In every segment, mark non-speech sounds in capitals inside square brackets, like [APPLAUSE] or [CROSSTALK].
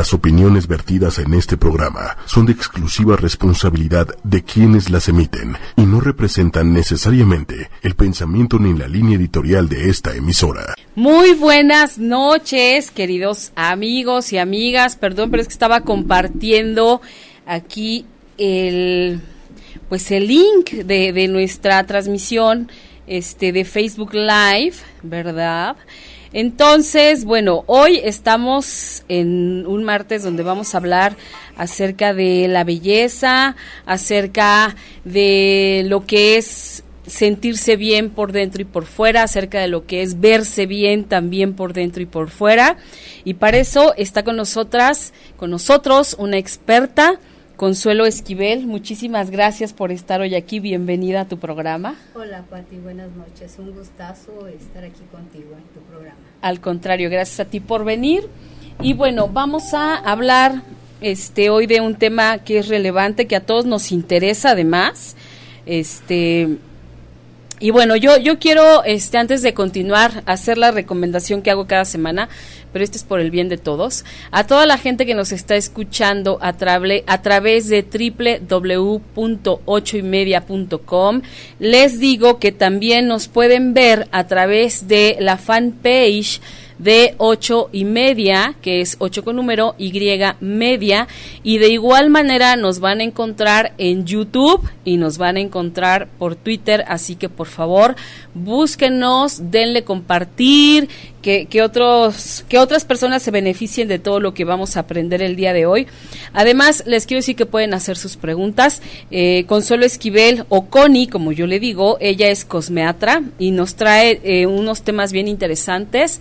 Las opiniones vertidas en este programa son de exclusiva responsabilidad de quienes las emiten y no representan necesariamente el pensamiento ni la línea editorial de esta emisora. Muy buenas noches, queridos amigos y amigas. Perdón, pero es que estaba compartiendo aquí el pues el link de, de nuestra transmisión este de Facebook Live, ¿verdad? Entonces, bueno, hoy estamos en un martes donde vamos a hablar acerca de la belleza, acerca de lo que es sentirse bien por dentro y por fuera, acerca de lo que es verse bien también por dentro y por fuera. Y para eso está con nosotras, con nosotros, una experta, Consuelo Esquivel, muchísimas gracias por estar hoy aquí. Bienvenida a tu programa. Hola, Pati, buenas noches. Un gustazo estar aquí contigo en tu programa. Al contrario, gracias a ti por venir. Y bueno, vamos a hablar este hoy de un tema que es relevante, que a todos nos interesa además. Este y bueno, yo yo quiero este antes de continuar hacer la recomendación que hago cada semana pero esto es por el bien de todos. A toda la gente que nos está escuchando a, a través de www.ochoymedia.com, les digo que también nos pueden ver a través de la fanpage de ocho y media, que es ocho con número, Y media, y de igual manera nos van a encontrar en YouTube y nos van a encontrar por Twitter, así que por favor búsquenos, denle compartir, que, que, otros, que otras personas se beneficien de todo lo que vamos a aprender el día de hoy. Además, les quiero decir que pueden hacer sus preguntas. Eh, Consuelo Esquivel o Connie, como yo le digo, ella es cosmeatra y nos trae eh, unos temas bien interesantes.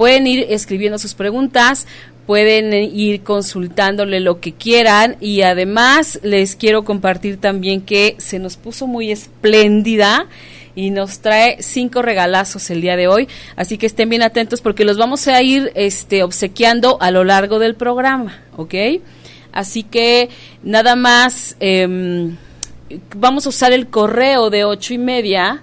Pueden ir escribiendo sus preguntas, pueden ir consultándole lo que quieran y además les quiero compartir también que se nos puso muy espléndida y nos trae cinco regalazos el día de hoy, así que estén bien atentos porque los vamos a ir este, obsequiando a lo largo del programa, ¿ok? Así que nada más em, vamos a usar el correo de ocho y media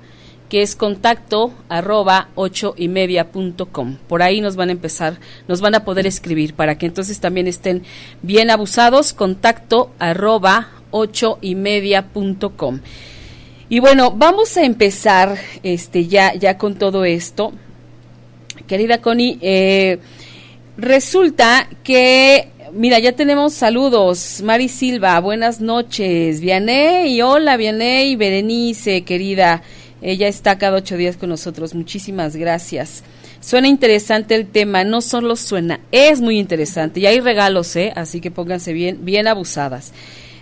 que es contacto arroba ocho y media punto com. Por ahí nos van a empezar, nos van a poder escribir para que entonces también estén bien abusados, contacto arroba ocho y media punto com. Y bueno, vamos a empezar este ya, ya con todo esto. Querida Connie, eh, resulta que Mira, ya tenemos saludos. Mari Silva, buenas noches. Vianey, hola Vianey, Berenice, querida. Ella está cada ocho días con nosotros. Muchísimas gracias. Suena interesante el tema, no solo suena, es muy interesante. Y hay regalos, ¿eh? Así que pónganse bien, bien abusadas.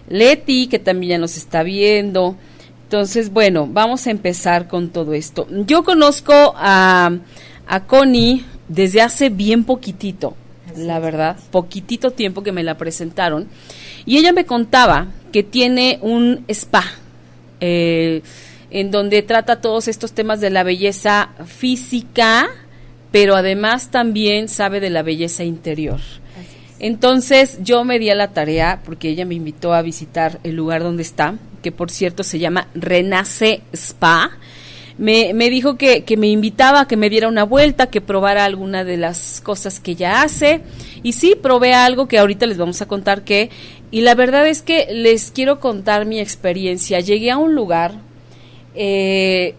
Leti, que también ya nos está viendo. Entonces, bueno, vamos a empezar con todo esto. Yo conozco a, a Connie desde hace bien poquitito, la verdad, poquitito tiempo que me la presentaron. Y ella me contaba que tiene un spa. Eh, en donde trata todos estos temas de la belleza física, pero además también sabe de la belleza interior. Entonces yo me di a la tarea, porque ella me invitó a visitar el lugar donde está, que por cierto se llama Renace Spa. Me, me dijo que, que, me invitaba a que me diera una vuelta, que probara alguna de las cosas que ella hace. Y sí, probé algo que ahorita les vamos a contar qué. Y la verdad es que les quiero contar mi experiencia. Llegué a un lugar eh,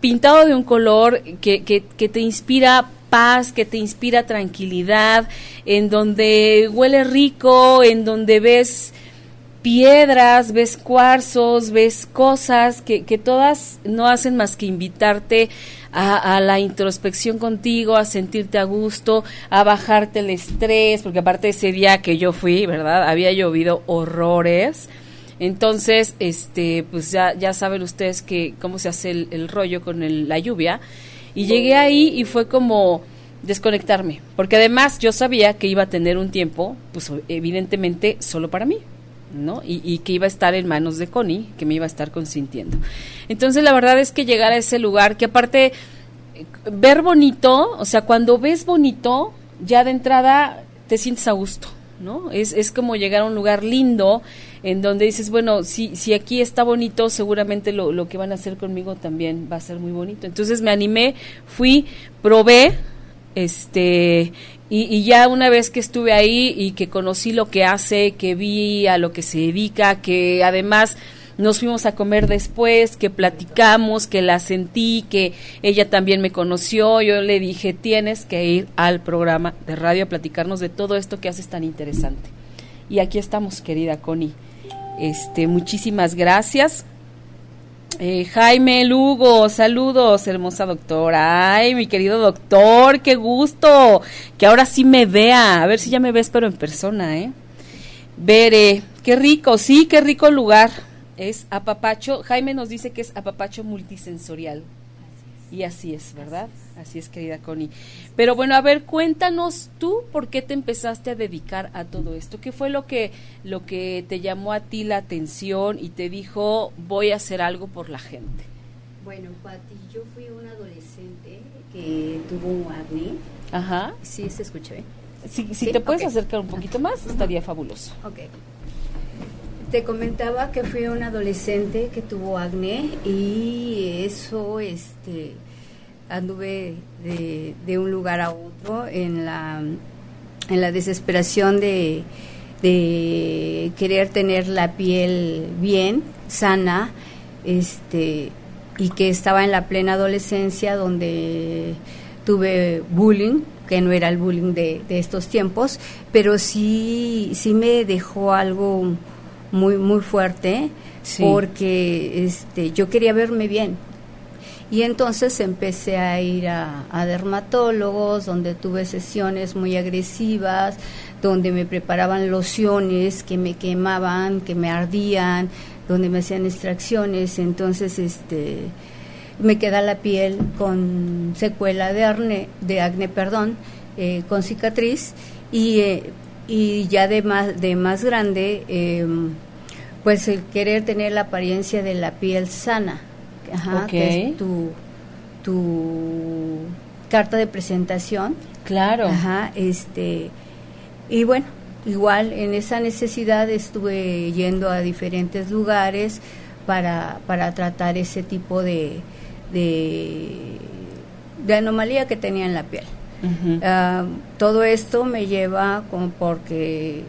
pintado de un color que, que, te inspira paz, que te inspira tranquilidad, en donde huele rico, en donde ves piedras, ves cuarzos, ves cosas que, que todas no hacen más que invitarte a, a, la introspección contigo, a sentirte a gusto, a bajarte el estrés, porque aparte ese día que yo fui, ¿verdad? Había llovido horrores entonces, este, pues ya, ya saben ustedes que cómo se hace el, rollo con la lluvia. Y llegué ahí y fue como desconectarme, porque además yo sabía que iba a tener un tiempo, pues evidentemente solo para mí, ¿no? Y, y, que iba a estar en manos de Connie, que me iba a estar consintiendo. Entonces la verdad es que llegar a ese lugar, que aparte, ver bonito, o sea, cuando ves bonito, ya de entrada te sientes a gusto, ¿no? Es, es como llegar a un lugar lindo en donde dices, bueno, si, si aquí está bonito, seguramente lo, lo que van a hacer conmigo también va a ser muy bonito. Entonces me animé, fui, probé Este, y, ya una vez que estuve ahí y que conocí lo que hace, que vi a lo que se dedica, que además nos fuimos a comer después, que platicamos, que la sentí, que ella también me conoció, yo le dije, tienes que ir al programa de radio a platicarnos de todo esto que haces tan interesante. Y aquí estamos, querida Connie. Este, muchísimas gracias. Eh, Jaime Lugo, saludos, hermosa doctora. Ay, mi querido doctor, qué gusto. Que ahora sí me vea. A ver si ya me ves, pero en persona, ¿eh? Veré, qué rico, sí, qué rico lugar. Es apapacho. Jaime nos dice que es apapacho multisensorial. Y así es, ¿verdad? Así es, querida Connie. Pero bueno, a ver, cuéntanos tú por qué te empezaste a dedicar a todo esto. ¿Qué fue lo que lo que te llamó a ti la atención y te dijo, voy a hacer algo por la gente? Bueno, Pati, yo fui una adolescente que tuvo un acné. Ajá. Sí, se escucha bien. Si, si te puedes acercar un poquito más, estaría fabuloso. Ok. Te comentaba que fui una adolescente que tuvo acné y eso, este, anduve de, un lugar a otro en la, en la desesperación de, de querer tener la piel bien, sana, este, y que estaba en la plena adolescencia donde tuve bullying, que no era el bullying de, de estos tiempos, pero sí, sí me dejó algo muy muy fuerte porque este yo quería verme bien. Y entonces empecé a ir a, dermatólogos donde tuve sesiones muy agresivas donde me preparaban lociones que me quemaban que me ardían donde me hacían extracciones. Entonces este me queda la piel con secuela de acné, de acné perdón eh, con cicatriz. Y eh, y ya de más, de más grande, em, pues el querer tener la apariencia de la piel sana, que es tu, tu carta de presentación. Claro. Ajá, este, y bueno, igual en esa necesidad estuve yendo a diferentes lugares para, para tratar ese tipo de, de, de anomalía que tenía en la piel. Ah, todo esto me lleva como porque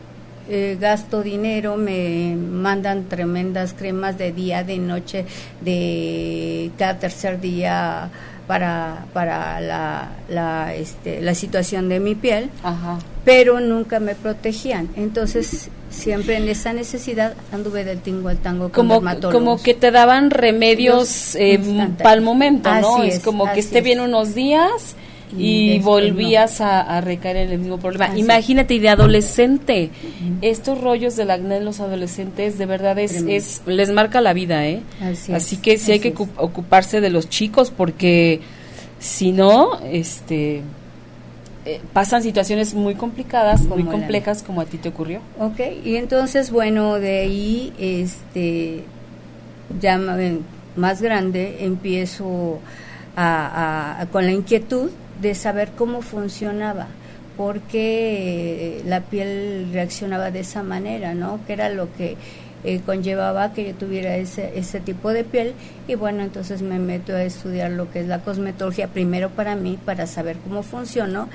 eh, gasto dinero, me mandan tremendas cremas de día, de noche, de cada tercer día para, para la, la, este, la situación de mi piel, pero nunca me protegían. Entonces, siempre en esa necesidad anduve del tingo al tango como, Como que te daban remedios eh, para el momento, ¿no? es, como que esté bien unos días y, volvías a, recaer en el mismo problema. Imagínate, y de adolescente, estos rollos del acné en los adolescentes de verdad es, les marca la vida, ¿eh? Así, que sí hay que ocuparse de los chicos porque si no, este... Eh, pasan situaciones muy complicadas, muy complejas, como a ti te ocurrió. Ok, y entonces, bueno, de ahí, este, ya más grande, empiezo a, con la inquietud de saber cómo funcionaba, por qué la piel reaccionaba de esa manera, ¿no? Que era lo que eh, conllevaba que yo tuviera ese, ese tipo de piel y bueno, entonces me meto a estudiar lo que es la cosmetología primero para mí, para saber cómo funcionó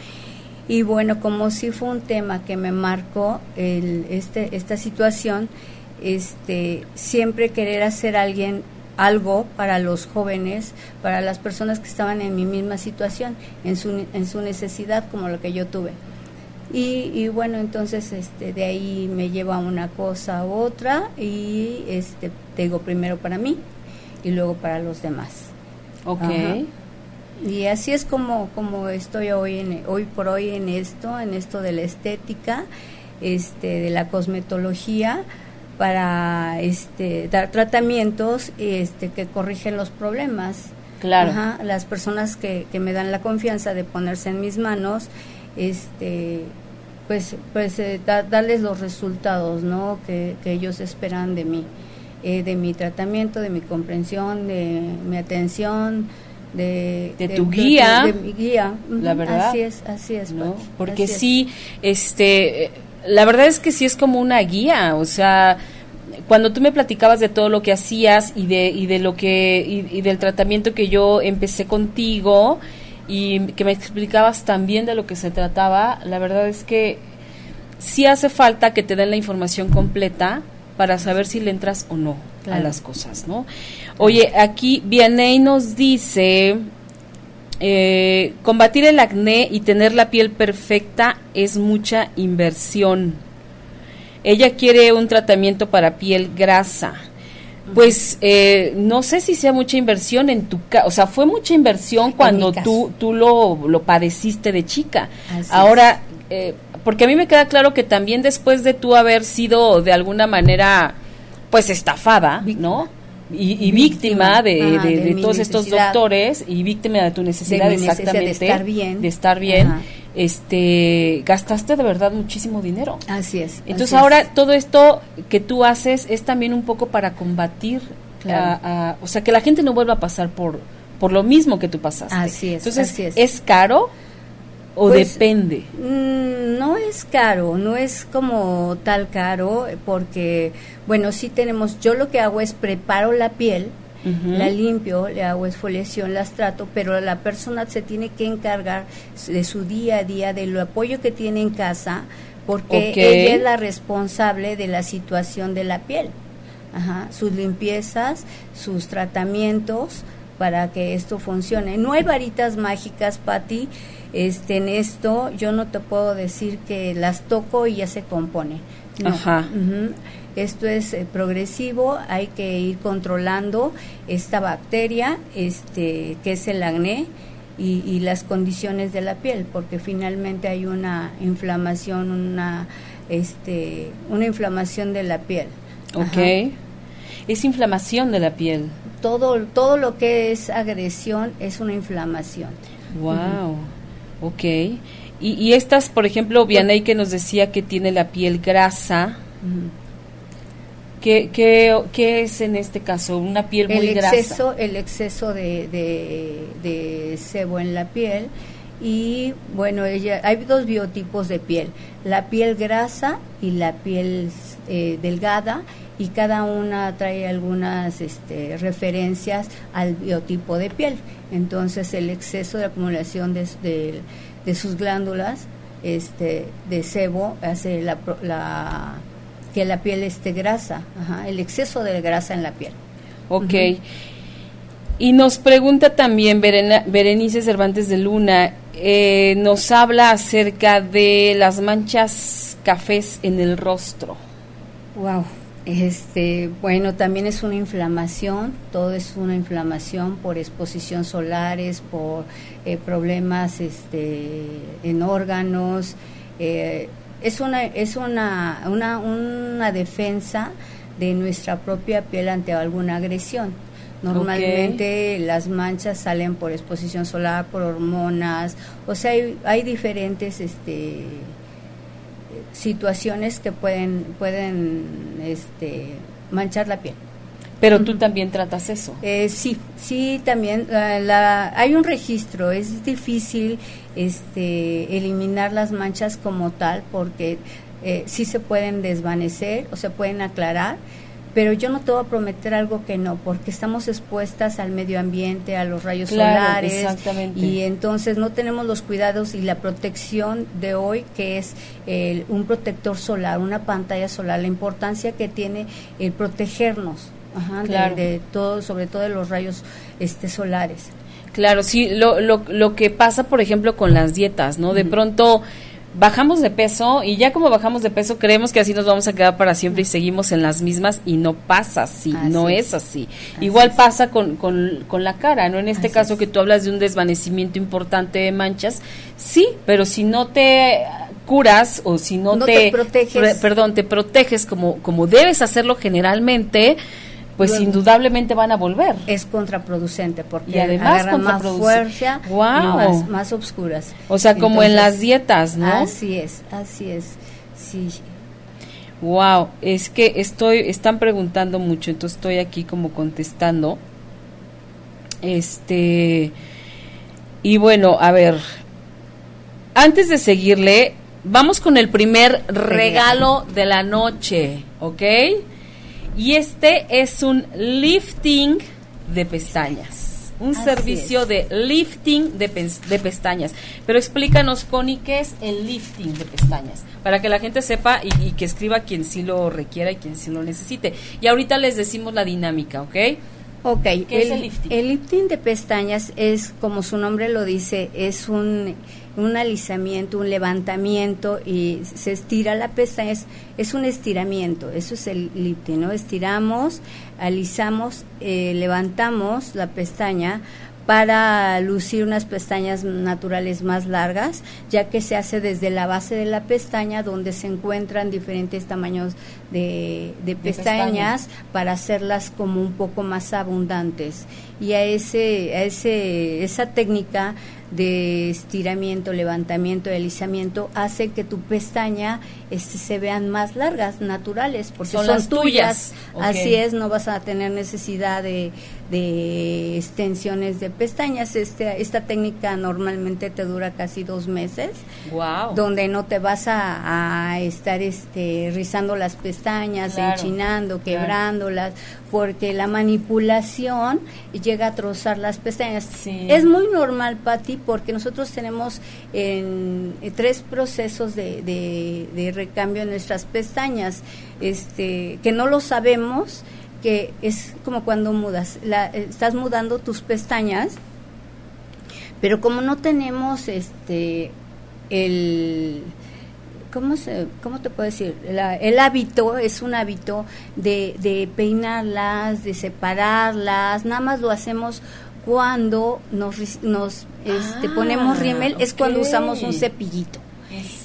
y bueno, como si fue un tema que me marcó el, este, esta situación, este, siempre querer hacer alguien algo para los jóvenes, para las personas que estaban en mi misma situación, en su, en su necesidad como lo que yo tuve. Y, y, bueno, entonces este, de ahí me lleva una cosa a otra y este, digo primero para mí y luego para los demás. Ok. Y así es como, como estoy hoy, en, hoy por hoy en esto, en esto de la estética, este, de la cosmetología, para este, dar tratamientos este, que corrigen los problemas. Claro. las personas que, que, me dan la confianza de ponerse en mis manos, este, pues, pues eh, darles los resultados ¿no? que, que ellos esperan de mí, eh, de mi tratamiento, de mi comprensión, de mi atención. De, de, tu guía, de, mi guía, la verdad, así es, así es, ¿no? porque sí, este, la verdad es que sí es como una guía, o sea, cuando tú me platicabas de todo lo que hacías y de, y de lo que, y, del tratamiento que yo empecé contigo, y que me explicabas también de lo que se trataba, la verdad es que sí hace falta que te den la información completa para saber si le entras o no a las cosas, ¿no? Oye, aquí Vianey nos dice, eh, combatir el acné y tener la piel perfecta es mucha inversión. Ella quiere un tratamiento para piel grasa. Pues eh, no sé si sea mucha inversión en tu casa, o sea, fue mucha inversión cuando tú, tú lo, lo padeciste de chica. Ahora, eh, porque a mí me queda claro que también después de tú haber sido de alguna manera, pues estafada, ¿no? Y, víctima, de, todos estos doctores y víctima de tu necesidad exactamente de estar bien, de estar bien este gastaste de verdad muchísimo dinero. Así es. Entonces ahora todo esto que tú haces es también un poco para combatir, o sea, que la gente no vuelva a pasar por por lo mismo que tú pasaste. Así es. Entonces es. caro o pues, depende. Mm, no es caro, no es como tal caro porque bueno, sí tenemos, yo lo que hago es preparo la piel, la limpio, le hago exfoliación, las trato, pero la persona se tiene que encargar de su día a día, del apoyo que tiene en casa, porque ella es la responsable de la situación de la piel. Ajá, sus limpiezas, sus tratamientos para que esto funcione. No hay varitas mágicas, Patti. Este, en esto yo no te puedo decir que las toco y ya se compone. Ajá. Esto es eh, progresivo, hay que ir controlando esta bacteria, este, que es el acné, y, las condiciones de la piel, porque finalmente hay una inflamación, una, este, una inflamación de la piel. Ok. Es inflamación de la piel. Todo, todo lo que es agresión es una inflamación. Wow. Ok. Y, y estas, por ejemplo, Vianey que nos decía que tiene la piel grasa. ¿Qué, qué, es en este caso? ¿Una piel muy el exceso, El exceso de, de, sebo en la piel y bueno, ella, hay dos biotipos de piel, la piel grasa y la piel eh, delgada y cada una trae algunas este, referencias al biotipo de piel. Entonces el exceso de acumulación de, de, sus glándulas este, de sebo hace la, la que la piel esté grasa, el exceso de grasa en la piel. Ok. Y nos pregunta también Berenice Cervantes de Luna, eh, nos habla acerca de las manchas cafés en el rostro. Wow. Este, bueno, también es una inflamación, todo es una inflamación por exposición solares, por eh, problemas este, en órganos, eh, es una es una, una, una defensa de nuestra propia piel ante alguna agresión. Normalmente las manchas salen por exposición solar, por hormonas, o sea, hay, hay diferentes este, situaciones que pueden, pueden este, manchar la piel. Pero tú también tratas eso. Eh, sí, sí, también. La, hay un registro, es difícil este, eliminar las manchas como tal porque eh, sí se pueden desvanecer o se pueden aclarar, pero yo no te voy a prometer algo que no, porque estamos expuestas al medio ambiente, a los rayos solares, exactamente. y entonces no tenemos los cuidados y la protección de hoy, que es un protector solar, una pantalla solar, la importancia que tiene el protegernos de, todo, sobre todo de los rayos este, solares. Claro, sí, lo, lo, lo que pasa, por ejemplo, con las dietas, ¿no? De pronto bajamos de peso y ya como bajamos de peso creemos que así nos vamos a quedar para siempre y seguimos en las mismas y no pasa así, no es así. Igual pasa con, con, con, la cara, ¿no? En este caso que tú hablas de un desvanecimiento importante de manchas, sí, pero si no te curas o si no, te, proteges. perdón, te proteges como, como debes hacerlo generalmente, pues indudablemente van a volver. Es contraproducente porque y además más fuerza wow. más, oscuras. O sea, como en las dietas, ¿no? Así es, así es. Sí. Wow, es que estoy están preguntando mucho, entonces estoy aquí como contestando. Este y bueno, a ver, antes de seguirle, vamos con el primer regalo de la noche, ¿ok? Y este es un lifting de pestañas. un servicio de lifting de, de, pestañas. Pero explícanos, Connie, ¿qué es el lifting de pestañas? Para que la gente sepa y, que escriba quien sí lo requiera y quien sí lo necesite. Y ahorita les decimos la dinámica, ¿ok? Ok, ¿Qué el, es el lifting? El lifting de pestañas es, como su nombre lo dice, es un, un alisamiento, un levantamiento y se estira la pestaña, es, es un estiramiento, eso es el lifting, ¿no? Estiramos, alisamos, eh, levantamos la pestaña para lucir unas pestañas naturales más largas, ya que se hace desde la base de la pestaña donde se encuentran diferentes tamaños de, pestañas para hacerlas como un poco más abundantes. Y a, ese, a ese, esa técnica de estiramiento, levantamiento y alisamiento hace que tu pestaña este, se vean más largas, naturales, porque son, tuyas. Así es, no vas a tener necesidad de, de extensiones de pestañas. Este, esta técnica normalmente te dura casi dos meses, wow. donde no te vas a, estar este, rizando las pestañas, enchinando, quebrándolas, porque la manipulación llega a trozar las pestañas. Es muy normal, Patti, porque nosotros tenemos en, tres procesos de, de, recambio en nuestras pestañas, este, que no lo sabemos, que es como cuando mudas, la, estás mudando tus pestañas, pero como no tenemos este el ¿cómo, se, cómo te puedo decir? el hábito es un hábito de, de peinarlas, de separarlas, nada más lo hacemos cuando nos, nos este, ponemos ah, rímel, es cuando usamos un cepillito.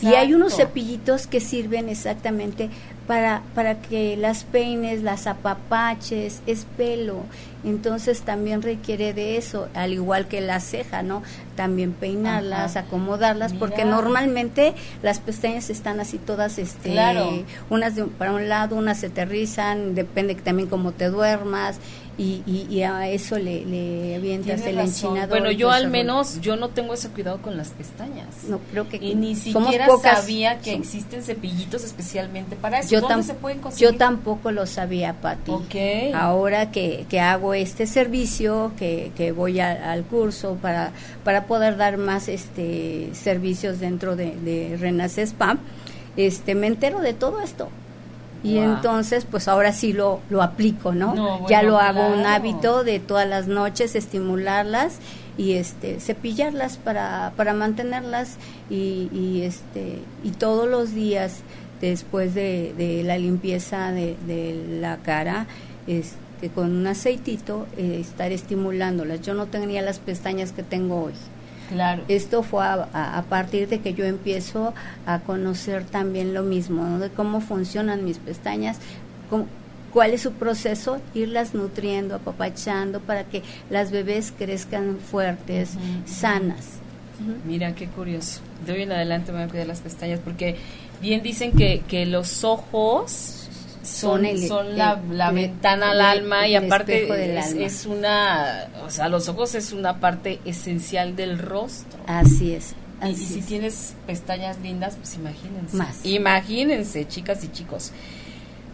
Y hay unos cepillitos que sirven exactamente para, para que las peines, las apapaches, es pelo. Entonces también requiere de eso, al igual que la ceja, ¿no? También peinarlas, acomodarlas, porque normalmente las pestañas están así todas, este, unas de, para un lado, unas se te rizan, depende también cómo te duermas y, y, a eso le, le avientas el enchinador. Bueno, yo al menos, yo no tengo ese cuidado con las pestañas. No, creo que Y ni siquiera sabía que existen cepillitos especialmente para eso. Yo, ¿Dónde se pueden conseguir? yo tampoco lo sabía, Pati. Okay. Ahora que, que hago este servicio, que, que voy al curso para, para poder dar más este servicios dentro de, de Renace Spa, este, me entero de todo esto y entonces pues ahora sí lo, lo aplico, ¿no? ya lo hago un hábito de todas las noches estimularlas y este cepillarlas para, para mantenerlas y, y este y todos los días después de, de la limpieza de, de, la cara este con un aceitito eh, estar estimulándolas. Yo no tenía las pestañas que tengo hoy Claro. Esto fue a, partir de que yo empiezo a conocer también lo mismo, de cómo funcionan mis pestañas, cuál es su proceso, irlas nutriendo, apapachando para que las bebés crezcan fuertes, sanas. Mira, qué curioso. De hoy en adelante me voy a cuidar las pestañas porque bien dicen que, que los ojos son, son, la, la ventana al alma y aparte es, es, una, o sea, los ojos es una parte esencial del rostro. Así es. y, si tienes pestañas lindas, pues imagínense. Más. Imagínense, chicas y chicos.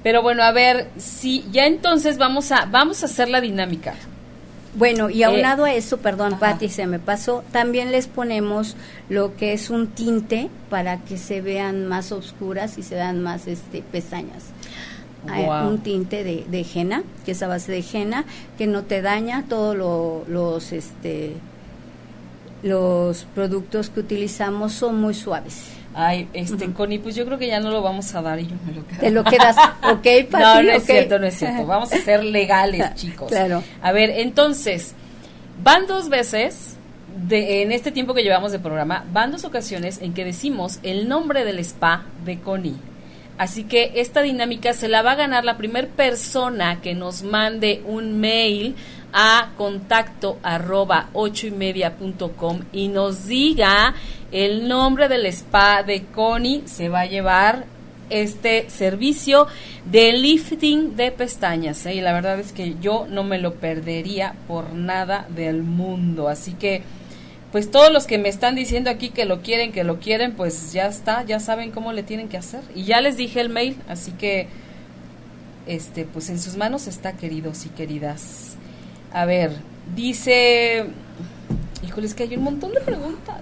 Pero bueno, a ver, si ya entonces vamos a vamos a hacer la dinámica. Bueno, y aunado eh, a eso, perdón, Patti, se me pasó, también les ponemos lo que es un tinte para que se vean más oscuras y se vean más este pestañas un tinte de, de henna, que es a base de henna, que no te daña todos los este los productos que utilizamos son muy suaves. Ay, este, Connie, pues yo creo que ya no lo vamos a dar y yo me lo quedo. Te lo quedas, [LAUGHS] ok, No, no es cierto, no es cierto. [LAUGHS] Vamos a ser legales, [LAUGHS] chicos. Claro. A ver, entonces, van dos veces, de, en este tiempo que llevamos de programa, van dos ocasiones en que decimos el nombre del spa de Connie. Así que esta dinámica se la va a ganar la primera persona que nos mande un mail a contacto arroba y punto com y nos diga el nombre del spa de Connie. Se va a llevar este servicio de lifting de pestañas. ¿eh? Y la verdad es que yo no me lo perdería por nada del mundo. Así que pues todos los que me están diciendo aquí que lo quieren, que lo quieren, pues ya está, ya saben cómo le tienen que hacer. Y ya les dije el mail, así que, este, pues en sus manos está, queridos y queridas. A ver, Dice, híjole, es que hay un montón de preguntas.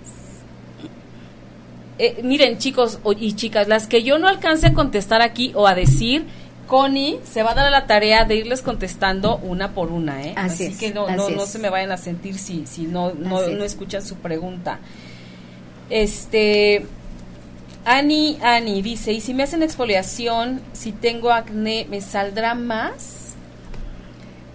Eh, miren, chicos y chicas, las que yo no alcance a contestar aquí o a decir, Connie se va a dar a la tarea de irles contestando una por una, ¿eh? Así, que no, no, no, se me vayan a sentir si, si no, no, no escuchan su pregunta. Este, Ani, Ani dice, ¿y si me hacen exfoliación, si tengo acné, me saldrá más?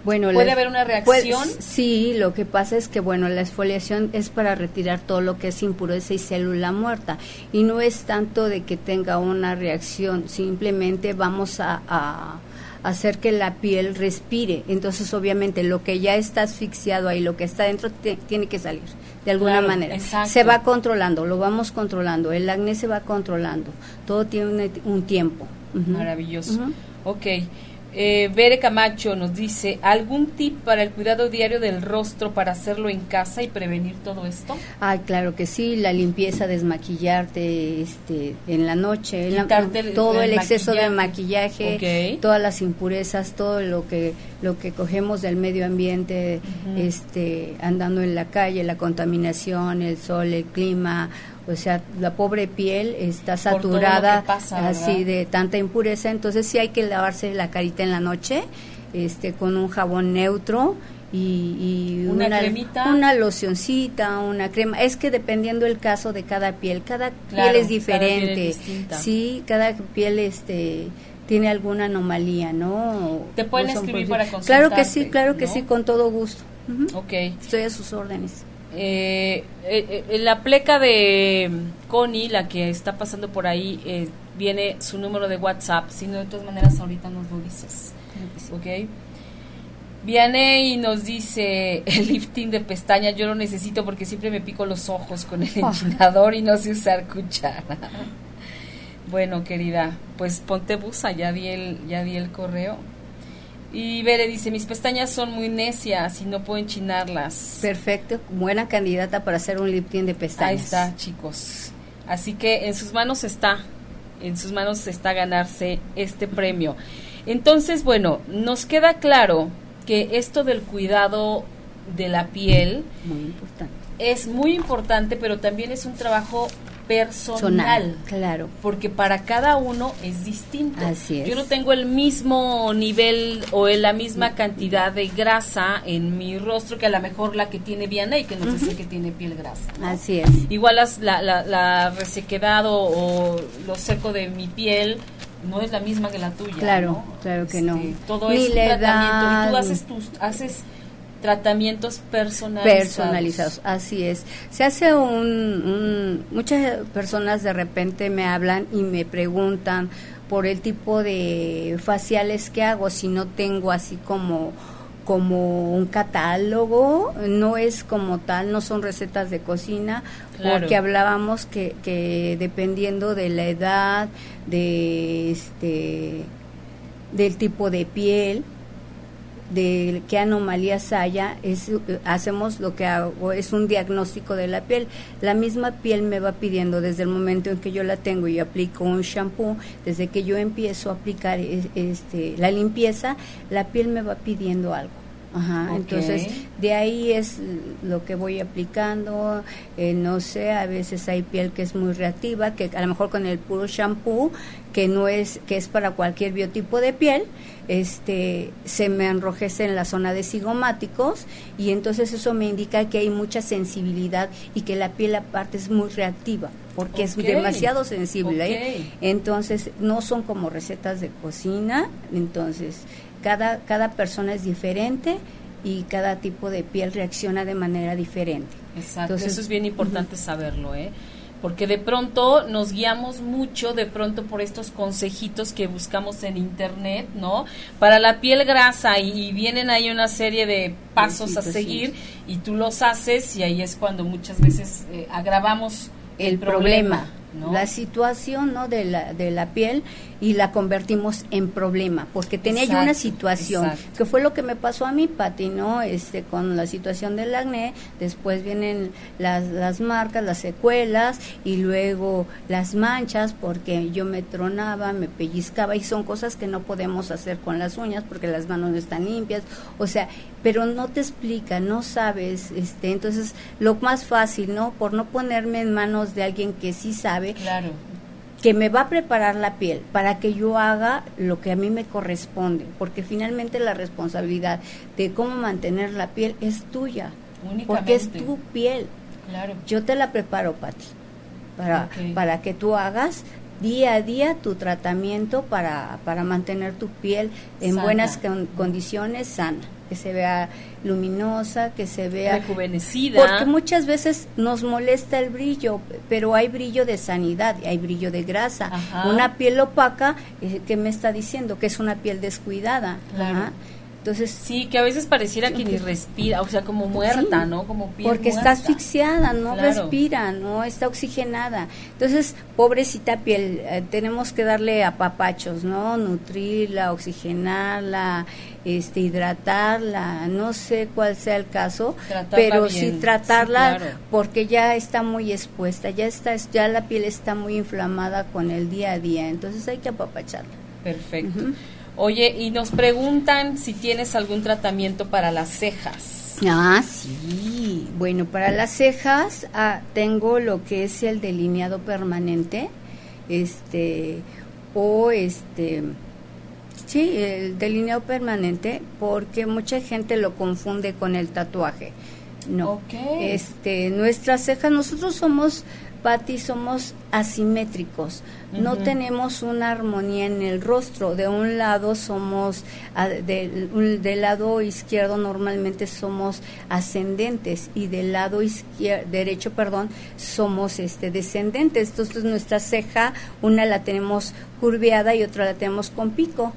Bueno, ¿Puede haber una reacción? sí, lo que pasa es que, bueno, la exfoliación es para retirar todo lo que es impureza y célula muerta. Y no es tanto de que tenga una reacción, simplemente vamos a, hacer que la piel respire. Entonces, obviamente, lo que ya está asfixiado ahí, lo que está dentro, tiene que salir de alguna manera. Se va controlando, lo vamos controlando. El acné se va controlando. Todo tiene un, tiempo. Maravilloso. Ok. Eh, Bere Camacho nos dice, ¿algún tip para el cuidado diario del rostro para hacerlo en casa y prevenir todo esto? Ah, claro que sí, la limpieza, desmaquillarte este, en la noche, todo el, exceso de maquillaje, todas las impurezas, todo lo que lo que cogemos del medio ambiente, este, andando en la calle, la contaminación, el sol, el clima, o sea, la pobre piel está saturada así de tanta impureza, entonces sí hay que lavarse la carita en la noche, este, con un jabón neutro y, una, cremita, una locioncita, una crema. Es que dependiendo el caso de cada piel, cada piel es diferente. sí, cada piel este tiene alguna anomalía, ¿no? Te pueden escribir para Claro que sí, claro que sí, con todo gusto. Ok. Estoy a sus órdenes. Eh, eh, eh, la pleca de Connie, la que está pasando por ahí, eh, viene su número de WhatsApp. Si no, de todas maneras, ahorita nos lo dices. Ok. Viene y nos dice [LAUGHS] el lifting de pestañas, yo lo necesito porque siempre me pico los ojos con el [LAUGHS] enchinador y no sé usar cuchara. [LAUGHS] bueno, querida, pues ponte busa, ya di el, ya di el correo. Y Bere dice, mis pestañas son muy necias y no puedo enchinarlas. Perfecto, buena candidata para hacer un lifting de pestañas. Ahí está, chicos. Así que en sus manos está, en sus manos está ganarse este premio. Entonces, bueno, nos queda claro que esto del cuidado de la piel muy importante. es muy importante, pero también es un trabajo personal. claro. Porque para cada uno es distinto. Así es. Yo no tengo el mismo nivel o la misma cantidad de grasa en mi rostro que a lo mejor la que tiene Viana y que no sé que tiene piel grasa. Así es. Igual las, la, la, resequedad o, lo seco de mi piel no es la misma que la tuya. Claro, claro que no. Este, todo es un tratamiento. Y tú haces tus, haces tratamientos personalizados. Personalizados, así es. Se hace un, Muchas personas de repente me hablan y me preguntan por el tipo de faciales que hago, si no tengo así como como un catálogo, no es como tal, no son recetas de cocina, porque hablábamos que, que dependiendo de la edad, de este del tipo de piel, de qué anomalías haya, es, hacemos lo que hago, es un diagnóstico de la piel. La misma piel me va pidiendo desde el momento en que yo la tengo y aplico un shampoo, desde que yo empiezo a aplicar este, la limpieza, la piel me va pidiendo algo. Ajá, entonces de ahí es lo que voy aplicando, eh, no sé, a veces hay piel que es muy reactiva, que a lo mejor con el puro shampoo, que no es, que es para cualquier biotipo de piel, este, se me enrojece en la zona de cigomáticos y entonces eso me indica que hay mucha sensibilidad y que la piel aparte es muy reactiva porque es demasiado sensible. ¿eh? Entonces no son como recetas de cocina, entonces cada, cada persona es diferente y cada tipo de piel reacciona de manera diferente. Exacto, eso es bien importante saberlo, ¿eh? Porque de pronto nos guiamos mucho, de pronto por estos consejitos que buscamos en internet, ¿no? Para la piel grasa y, vienen ahí una serie de pasos a seguir y tú los haces y ahí es cuando muchas veces eh, agravamos el, problema. La situación ¿no? de, la, de la piel y la convertimos en problema, porque tenía yo una situación, que fue lo que me pasó a mí, Pati, ¿no? Este, con la situación del acné, después vienen las, las marcas, las secuelas, y luego las manchas, porque yo me tronaba, me pellizcaba, y son cosas que no podemos hacer con las uñas, porque las manos no están limpias, o sea, pero no te explica, no sabes, este, entonces lo más fácil, ¿no? Por no ponerme en manos de alguien que sí sabe, claro que me va a preparar la piel para que yo haga lo que a mí me corresponde, porque finalmente la responsabilidad de cómo mantener la piel es tuya, porque es tu piel. Claro. Yo te la preparo, Pati, para, para que tú hagas día a día tu tratamiento para, para mantener tu piel en buenas condiciones, sana que se vea luminosa, que se vea rejuvenecida. Porque muchas veces nos molesta el brillo, pero hay brillo de sanidad, hay brillo de grasa. Una piel opaca, eh, ¿qué me está diciendo? Que es una piel descuidada. Entonces, sí, que a veces pareciera que ni respira, o sea, como muerta, ¿no? Como piel Porque está asfixiada, no respira, no está oxigenada. Entonces, pobrecita piel, eh, tenemos que darle apapachos, ¿no? Nutrirla, oxigenarla, este hidratarla, no sé cuál sea el caso, pero sí tratarla porque ya está muy expuesta, ya está ya la piel está muy inflamada con el día a día, entonces hay que apapacharla. Perfecto. Oye, y nos preguntan si tienes algún tratamiento para las cejas. Ah, sí. Bueno, para las cejas ah, tengo lo que es el delineado permanente, este, o este, sí, el delineado permanente, porque mucha gente lo confunde con el tatuaje. No, este, nuestras cejas, nosotros somos Patti, somos asimétricos, no tenemos una armonía en el rostro. De un lado somos, del, lado izquierdo normalmente somos ascendentes y del lado derecho, perdón, somos este descendentes. Entonces nuestra ceja, una la tenemos curveada y otra la tenemos con pico.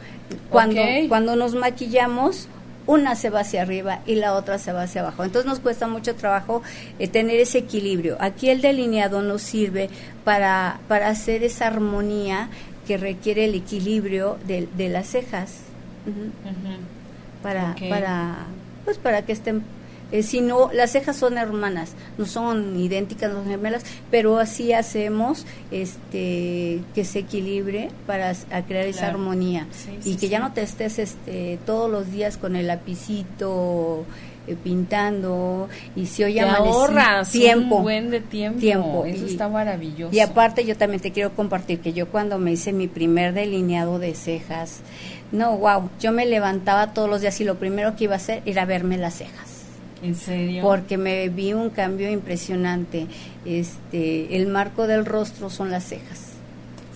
Cuando, cuando nos maquillamos, una se va hacia arriba y la otra se va hacia abajo. Entonces nos cuesta mucho trabajo eh, tener ese equilibrio. Aquí el delineado nos sirve para, para hacer esa armonía que requiere el equilibrio de, de las cejas. Para, para, pues para que estén eh, si no, las cejas son hermanas, no son idénticas, no son gemelas, pero así hacemos este que se equilibre para crear esa armonía. Y que ya no te estés este, todos los días con el lapicito eh, pintando y si hoy ahorras tiempo. un buen de tiempo, tiempo. eso está maravilloso. y aparte yo también te quiero compartir que yo cuando me hice mi primer delineado de cejas no wow yo me levantaba todos los días y lo primero que iba a hacer era verme las cejas ¿En serio? Porque me vi un cambio impresionante. Este, el marco del rostro son las cejas.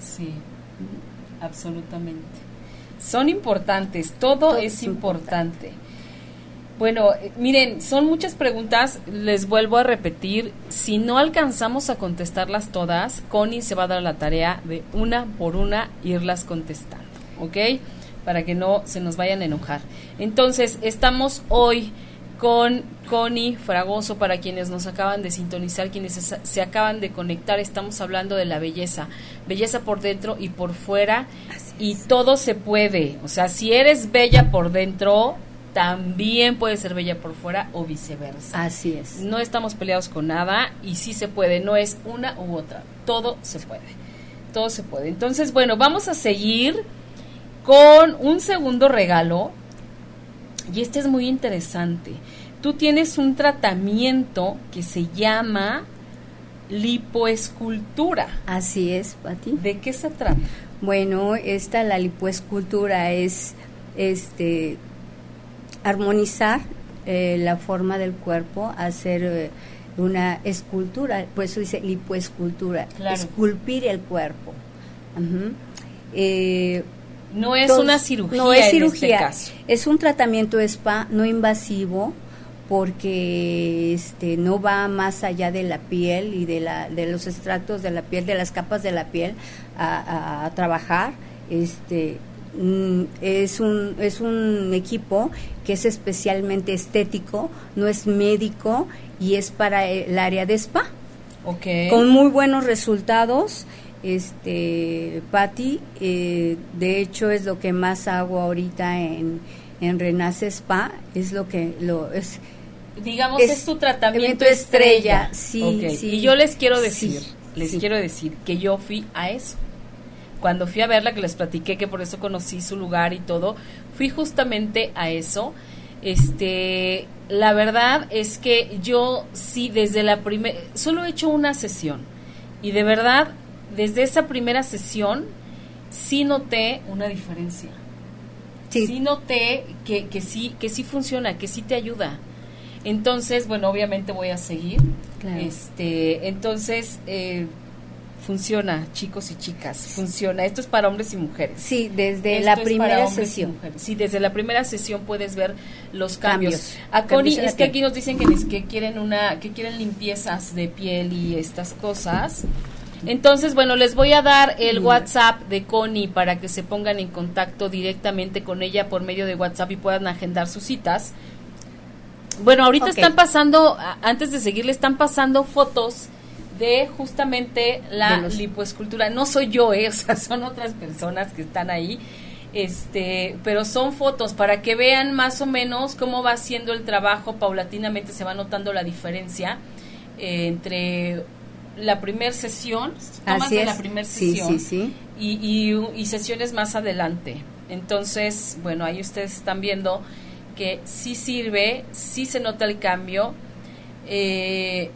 Sí, absolutamente. Son importantes, todo, es importante. Bueno, eh, miren, son muchas preguntas, les vuelvo a repetir, si no alcanzamos a contestarlas todas, Connie se va a dar la tarea de una por una irlas contestando, ¿ok? Para que no se nos vayan a enojar. Entonces, estamos hoy con Connie Fragoso para quienes nos acaban de sintonizar, quienes se, acaban de conectar, estamos hablando de la belleza, belleza por dentro y por fuera y todo se puede, o sea, si eres bella por dentro, también puedes ser bella por fuera o viceversa. Así es. No estamos peleados con nada y sí se puede, no es una u otra, todo se puede, todo se puede. Entonces, bueno, vamos a seguir con un segundo regalo y este es muy interesante. Tú tienes un tratamiento que se llama lipoescultura. Así es, Pati. ¿De qué se trata? Bueno, esta la lipoescultura es este armonizar eh, la forma del cuerpo, hacer eh, una escultura, por eso dice lipoescultura, esculpir el cuerpo. No es una cirugía. No es este cirugía. Es un tratamiento spa no invasivo porque este no va más allá de la piel y de la de los extractos de la piel de las capas de la piel a, trabajar este mm, es un es un equipo que es especialmente estético no es médico y es para el área de spa okay. con muy buenos resultados este Patti, eh, de hecho es lo que más hago ahorita en, en Renace Spa, es lo que lo es digamos es, tu tratamiento estrella, Sí, sí, y yo les quiero decir les quiero decir que yo fui a eso. Cuando fui a verla que les platiqué que por eso conocí su lugar y todo fui justamente a eso. Este la verdad es que yo sí sí, la primera solo he hecho una sesión. Y de verdad desde esa primera sesión sí noté una diferencia. Sí, noté que, que, sí, que sí funciona, que sí te ayuda. Entonces, bueno, obviamente voy a seguir. Este, entonces, eh, funciona, chicos y chicas, funciona. Esto es para hombres y mujeres. Sí, desde la primera sesión. Sí, desde la primera sesión puedes ver los cambios. A Connie, es que aquí nos dicen que, que quieren una, que quieren limpiezas de piel y estas cosas. Entonces, bueno, les voy a dar el WhatsApp de Connie para que se pongan en contacto directamente con ella por medio de WhatsApp y puedan agendar sus citas. Bueno, ahorita están pasando, antes de seguir, le están pasando fotos de justamente la lipoescultura. No soy yo, ¿eh? [LAUGHS] o sea, son otras personas que están ahí. Este, pero son fotos para que vean más o menos cómo va haciendo el trabajo, paulatinamente se va notando la diferencia eh, entre la primera sesión, Así la primera sesión Y, y, sesiones más adelante. Entonces, bueno, ahí ustedes están viendo que sí sirve, sí se nota el cambio, eh,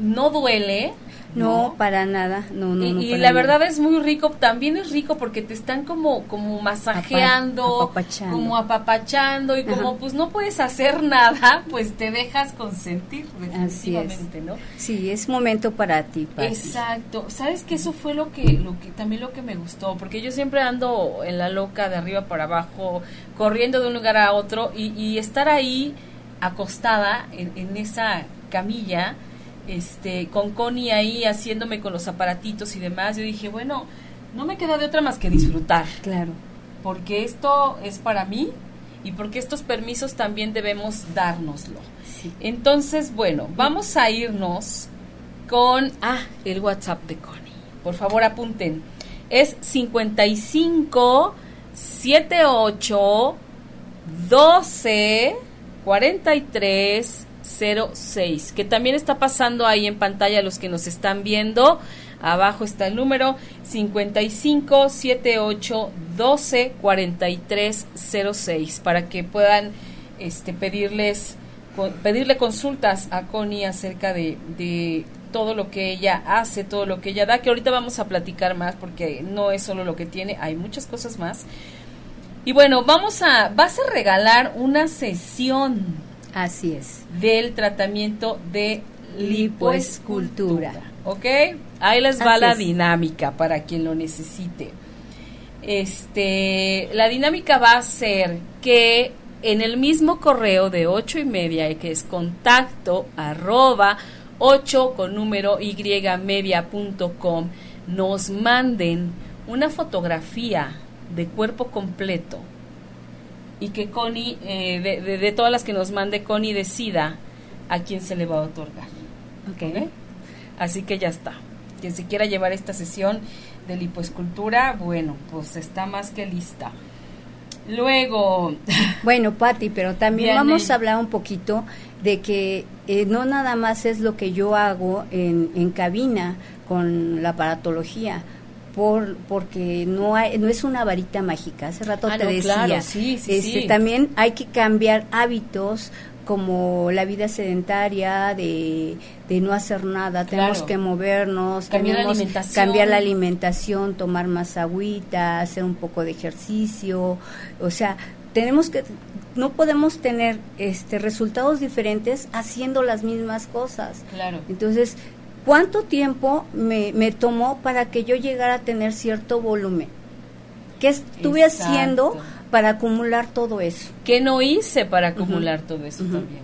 no duele, no, para nada, no, no. Y, la verdad es muy rico, también es rico porque te están como, como masajeando, como apapachando y como pues no puedes hacer [LAUGHS] nada, pues te dejas consentir definitivamente, ¿no? Sí, es momento para ti. Exacto. Sabes que eso fue lo que, lo que también lo que me gustó, porque yo siempre ando en la loca de arriba para abajo, corriendo de un lugar a otro y, y estar ahí acostada en, en esa camilla este, con Connie ahí haciéndome con los aparatitos y demás, yo dije, bueno, no me queda de otra más que disfrutar. Claro. Porque esto es para mí y porque estos permisos también debemos dárnoslo. Entonces, bueno, vamos a irnos con ah, el WhatsApp de Connie. Por favor, apunten. Es 55 78 12 43 06, que también está pasando ahí en pantalla los que nos están viendo. Abajo está el número 55 78 12 43 06 para que puedan este, pedirles pedirle consultas a Connie acerca de, de todo lo que ella hace, todo lo que ella da, que ahorita vamos a platicar más porque no es solo lo que tiene, hay muchas cosas más. Y bueno, vamos a, vas a regalar una sesión Así es. Del tratamiento de lipoescultura. ¿Ok? Ahí les va la dinámica para quien lo necesite. Este, la dinámica va a ser que en el mismo correo de ocho y media, que es contacto arroba 8 con número y media.com, nos manden una fotografía de cuerpo completo y que Connie, eh, de, todas las que nos mande, Connie decida a quién se le va a otorgar. Okay. Así que ya está. Quien se quiera llevar esta sesión de lipoescultura, bueno, pues está más que lista. Luego. [LAUGHS] Bueno, Patti, pero también vamos a hablar un poquito de que eh, no nada más es lo que yo hago en, en cabina con la aparatología por porque no hay, no es una varita mágica. Hace rato ah, te decía, este, también hay que cambiar hábitos como la vida sedentaria de, de no hacer nada, tenemos que movernos, cambiar tenemos la alimentación. cambiar la alimentación, tomar más agüita, hacer un poco de ejercicio, o sea, tenemos que no podemos tener este resultados diferentes haciendo las mismas cosas. Claro. Entonces, ¿Cuánto tiempo me, me tomó para que yo llegara a tener cierto volumen? ¿Qué estuve haciendo para acumular todo eso? ¿Qué no hice para acumular todo eso también,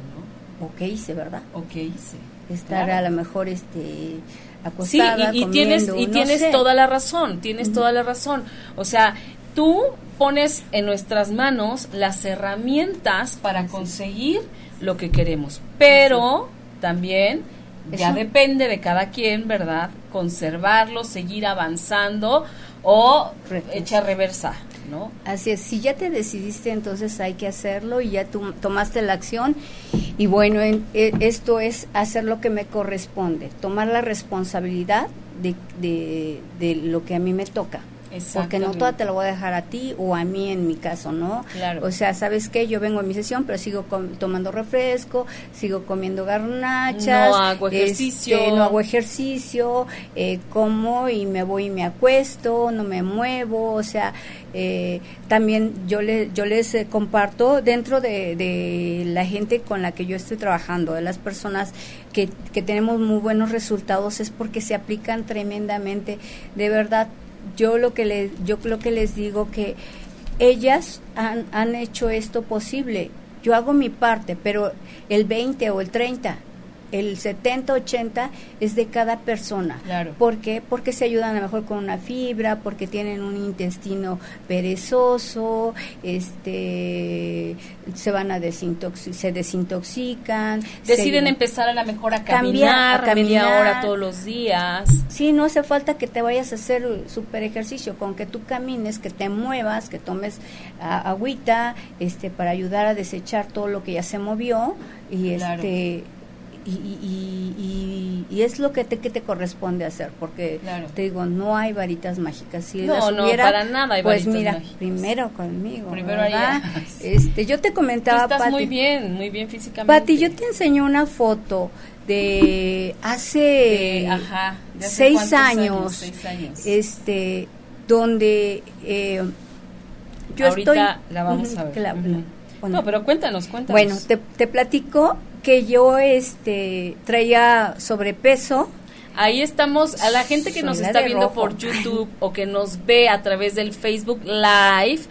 no? ¿O qué hice, verdad? ¿O qué hice? Estar a lo mejor este acostada, sí, y, tienes y tienes toda la razón, tienes toda la razón. O sea, tú pones en nuestras manos las herramientas para conseguir lo que queremos, pero también Ya depende de cada quien, ¿verdad? Conservarlo, seguir avanzando o echar reversa, ¿no? Así es, si ya te decidiste, entonces hay que hacerlo y ya tú tomaste la acción. Y bueno, e, esto es hacer lo que me corresponde, tomar la responsabilidad de, de, de lo que a mí me toca. Porque no toda te lo voy a dejar a ti o a mí en mi caso, ¿no? Claro. O sea, ¿sabes qué? Yo vengo a mi sesión, pero sigo tomando refresco, sigo comiendo garnachas. No hago ejercicio. Este, no hago ejercicio, eh, como y me voy y me acuesto, no me muevo, o sea, eh, también yo, le, yo les eh, comparto dentro de, de, la gente con la que yo estoy trabajando, de las personas que, que tenemos muy buenos resultados, es porque se aplican tremendamente. De verdad, yo lo que les, yo lo que les digo que ellas han, han hecho esto posible. Yo hago mi parte, pero el 20 o el 30 el 70, 80 es de cada persona. Claro. ¿Por qué? Porque se ayudan a lo mejor con una fibra, porque tienen un intestino perezoso, este, se van a desintoxicar, se desintoxican. Deciden empezar a la mejor a caminar, a media hora todos los días. Sí, no hace falta que te vayas a hacer super ejercicio, con que tú camines, que te muevas, que tomes agüita, este, para ayudar a desechar todo lo que ya se movió y este y, y, es lo que te, que te corresponde hacer, porque te digo, no hay varitas mágicas. Si no, no, para nada hay Pues mira, primero conmigo. Primero. Este, yo te comentaba, Tú estás muy bien, muy bien físicamente. Pati, yo te enseño una foto de hace seis, años, este, donde eh, yo Ahorita estoy... la vamos a ver. no, pero cuéntanos, cuéntanos. Bueno, te, te platico que yo este traía sobrepeso. Ahí estamos, a la gente que nos está viendo por YouTube o que nos ve a través del Facebook Live,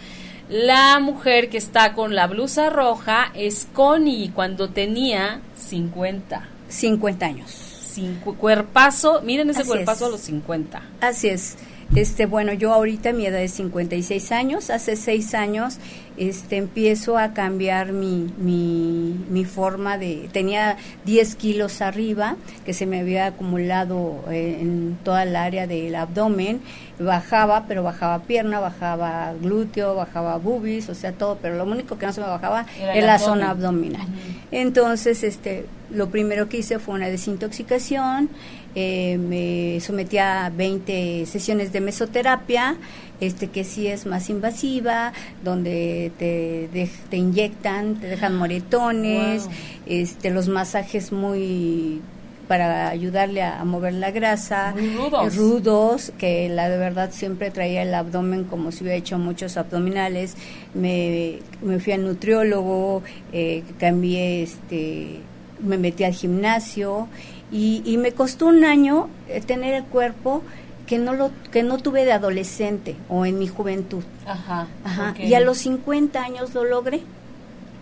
la mujer que está con la blusa roja es Connie cuando tenía 50. 50 años. Cinco, cuerpazo, miren ese cuerpazo a los 50. Así es. Este, bueno, yo ahorita mi edad es 56 años, hace 6 años este, empiezo a cambiar mi, mi, mi forma de... Tenía 10 kilos arriba que se me había acumulado eh, en toda el área del abdomen. Bajaba, pero bajaba pierna, bajaba glúteo, bajaba bubis, o sea, todo, pero lo único que no se me bajaba era, la zona abdominal. Entonces, este, lo primero que hice fue una desintoxicación, eh, me sometí a 20 sesiones de mesoterapia, este que sí es más invasiva, donde te, te inyectan, te dejan moretones, este los masajes muy para ayudarle a, mover la grasa, rudos. rudos, que la de verdad siempre traía el abdomen como si hubiera hecho muchos abdominales, me, me fui al nutriólogo, eh, cambié, este, me metí al gimnasio y, y me costó un año eh, tener el cuerpo que no lo que no tuve de adolescente o en mi juventud. Ajá. Ajá. Y a los 50 años lo logré.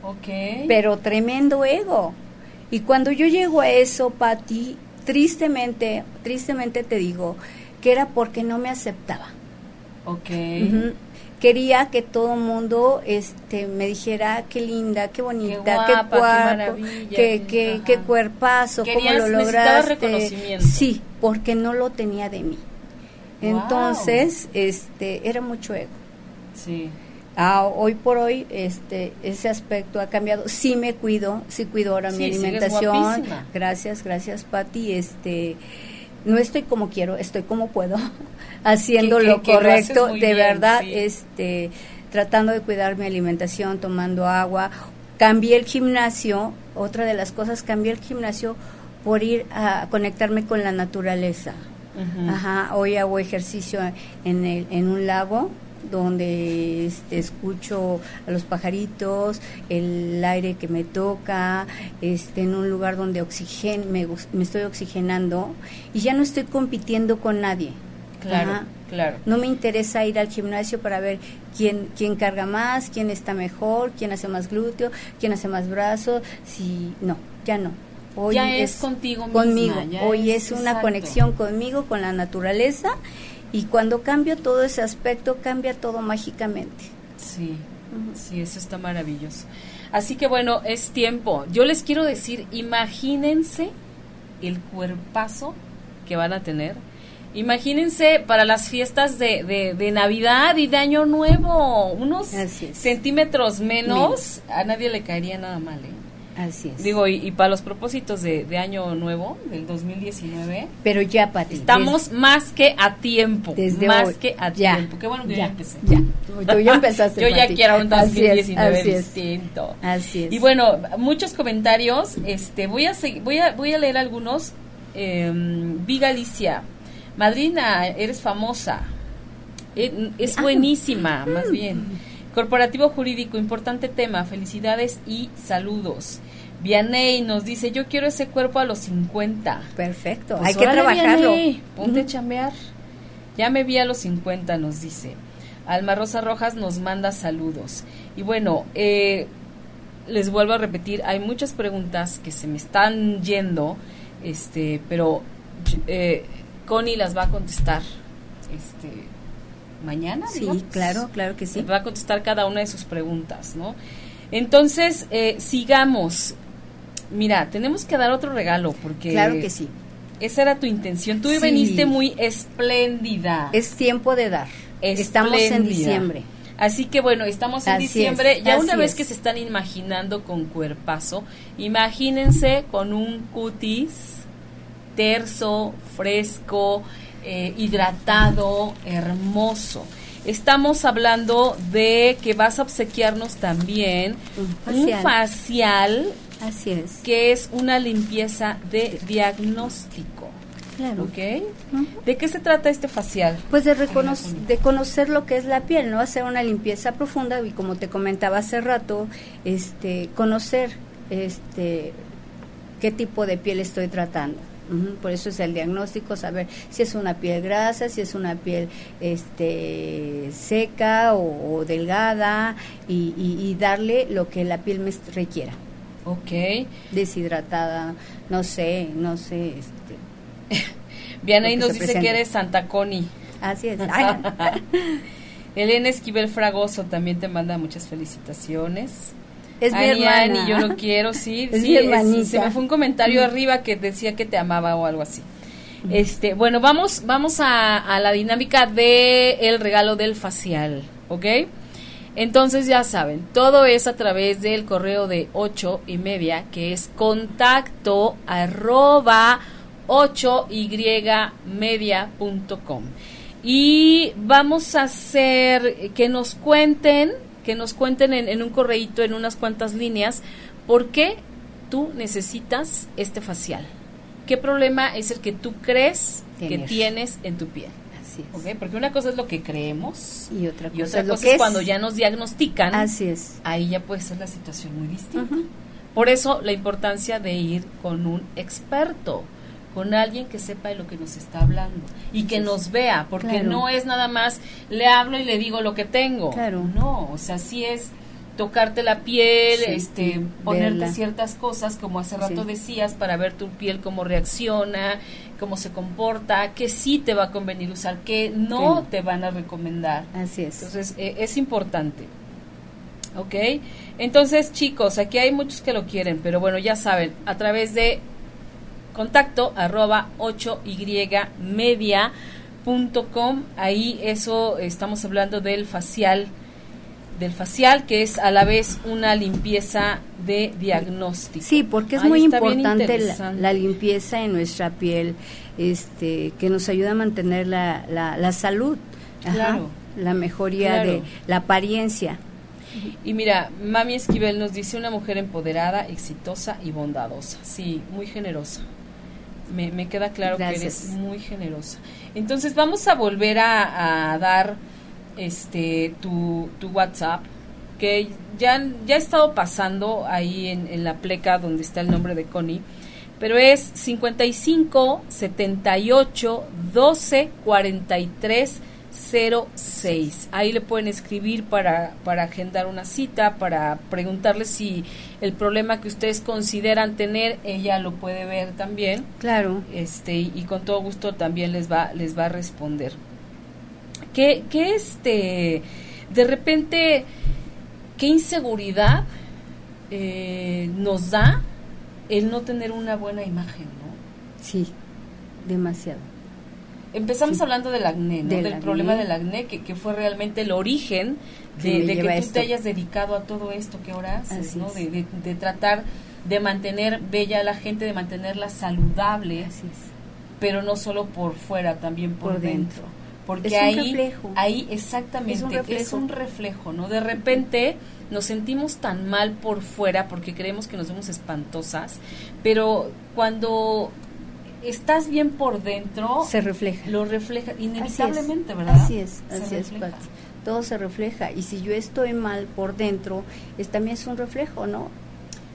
Ok. Pero tremendo ego. Y cuando yo llego a eso, Pati, tristemente, tristemente te digo que era porque no me aceptaba. Ok. Quería que todo el mundo este, me dijera qué linda, qué bonita, qué, guapo, qué, qué, qué, cuerpazo, cómo lo lograste. reconocimiento. Sí, porque no lo tenía de mí. Entonces, este, era mucho ego. Sí. Ah, hoy por hoy, este, ese aspecto ha cambiado. Sí me cuido, sí cuido ahora mi alimentación. Gracias, gracias, Patti. Este, no estoy como quiero, estoy como puedo, [LAUGHS] haciendo lo correcto, de verdad, este, tratando de cuidar mi alimentación, tomando agua. Cambié el gimnasio, otra de las cosas, cambié el gimnasio por ir a conectarme con la naturaleza. Ajá, hoy hago ejercicio en, el, en un lago donde este, escucho a los pajaritos, el aire que me toca, este, en un lugar donde oxigen, me, me estoy oxigenando y ya no estoy compitiendo con nadie. Claro, claro. No me interesa ir al gimnasio para ver quién, quién carga más, quién está mejor, quién hace más glúteo, quién hace más brazos. Si, no, ya no Hoy ya es, contigo conmigo. Hoy es, una conexión conmigo, con la naturaleza. Y cuando cambio todo ese aspecto, cambia todo mágicamente. Sí, sí, eso está maravilloso. Así que bueno, es tiempo. Yo les quiero decir, imagínense el cuerpazo que van a tener. Imagínense para las fiestas de, de, Navidad y de Año Nuevo, unos centímetros menos, a nadie le caería nada mal. ¿eh? Así es. Digo, y, para los propósitos de, Año Nuevo, del 2019. Pero ya, Pati. Estamos más que a tiempo. Desde más que a tiempo. Qué bueno que ya, empecé. Ya. Tú ya empezaste. [LAUGHS] yo ya quiero un 2019 distinto. Así es. Y bueno, muchos comentarios. Este, voy a, voy a, voy a leer algunos. Eh, Vi Galicia. Madrina, eres famosa. Eh, es ah. buenísima, más bien. Corporativo jurídico, importante tema. Felicidades y saludos. Vianey nos dice, yo quiero ese cuerpo a los 50. Perfecto, pues hay que trabajarlo. ponte a chambear. Ya me vi a los 50, nos dice. Alma Rosa Rojas nos manda saludos. Y bueno, eh, les vuelvo a repetir, hay muchas preguntas que se me están yendo, este, pero eh, Connie las va a contestar. Este, mañana. Sí, claro, claro que sí. Va a contestar cada una de sus preguntas, ¿no? Entonces, eh, sigamos. Mira, tenemos que dar otro regalo porque... Claro que sí. Esa era tu intención. Tú veniste muy espléndida. Es tiempo de dar. Estamos en diciembre. Así que bueno, estamos en diciembre. ya una vez que se están imaginando con cuerpazo, imagínense con un cutis terso, fresco, eh, hidratado, hermoso. Estamos hablando de que vas a obsequiarnos también un facial, Así es. que es una limpieza de diagnóstico. Claro. ¿Ok? ¿De qué se trata este facial? Pues de, de conocer lo que es la piel, ¿no? Hacer una limpieza profunda y como te comentaba hace rato, este, conocer este, qué tipo de piel estoy tratando. Por eso es el diagnóstico, saber si es una piel grasa, si es una piel este, seca o, delgada y, darle lo que la piel me requiera. Ok. Deshidratada, no sé, no sé. Este, [LAUGHS] Bien, ahí nos dice que eres Santa Coni. Así es. [LAUGHS] [LAUGHS] Elena Esquivel Fragoso también te manda muchas felicitaciones. Es mi hermana. yo lo quiero, sí. sí, se me fue un comentario arriba que decía que te amaba o algo así. Este, bueno, vamos, vamos a, la dinámica de el regalo del facial, ¿ok? Entonces ya saben, todo es a través del correo de ocho y media, que es contacto arroba 8 y media.com. Y vamos a hacer que nos cuenten que nos cuenten en, un correíto, en unas cuantas líneas, por qué tú necesitas este facial. ¿Qué problema es el que tú crees que tienes en tu piel? Así es. Porque una cosa es lo que creemos y otra cosa, es, cuando ya nos diagnostican. Así es. Ahí ya puede ser la situación muy distinta. Por eso la importancia de ir con un experto con alguien que sepa de lo que nos está hablando y que nos vea, porque no es nada más le hablo y le digo lo que tengo. Claro. No, o sea, sí es tocarte la piel, este, ponerte ciertas cosas, como hace rato decías, para ver tu piel cómo reacciona, cómo se comporta, que sí te va a convenir usar, que no te van a recomendar. Así es. Entonces, e, es importante. ¿Ok? Entonces, chicos, aquí hay muchos que lo quieren, pero bueno, ya saben, a través de contacto arroba 8y media.com. Ahí eso estamos hablando del facial del facial que es a la vez una limpieza de diagnóstico. Sí, porque es muy importante la, limpieza en nuestra piel, este, que nos ayuda a mantener la, la, salud, la mejoría de la apariencia. Y mira, Mami Esquivel nos dice una mujer empoderada, exitosa y bondadosa. Sí, muy generosa. Me, queda claro que eres muy generosa. Entonces vamos a volver a, dar este tu, tu, WhatsApp que ya, ya ha estado pasando ahí en, en, la pleca donde está el nombre de Connie, pero es 55 78 12 43 06. Ahí le pueden escribir para, para agendar una cita, para preguntarle si el problema que ustedes consideran tener, ella lo puede ver también. Claro. Este, y con todo gusto también les va, les va a responder. ¿Qué, qué este, de repente, qué inseguridad eh, nos da el no tener una buena imagen, ¿no? Sí, demasiado. Empezamos Sí. hablando del acné, ¿no? Del del acné. problema del acné, que, que fue realmente el origen de, que tú esto. te hayas dedicado a todo esto que ahora haces, Así ¿no? De, de- de tratar de mantener bella a la gente, de mantenerla saludable, Así es. pero no solo por fuera, también por, Por dentro. dentro. Porque Es un ahí, reflejo. ahí exactamente, Es un reflejo. es un reflejo, ¿no? De repente nos sentimos tan mal por fuera porque creemos que nos vemos espantosas, pero cuando estás bien por dentro, Se refleja. lo refleja Así inevitablemente, es, ¿verdad? Así es, Se así es. Pati. Todo se refleja. Y si yo estoy mal por dentro, es, también es un reflejo, ¿no?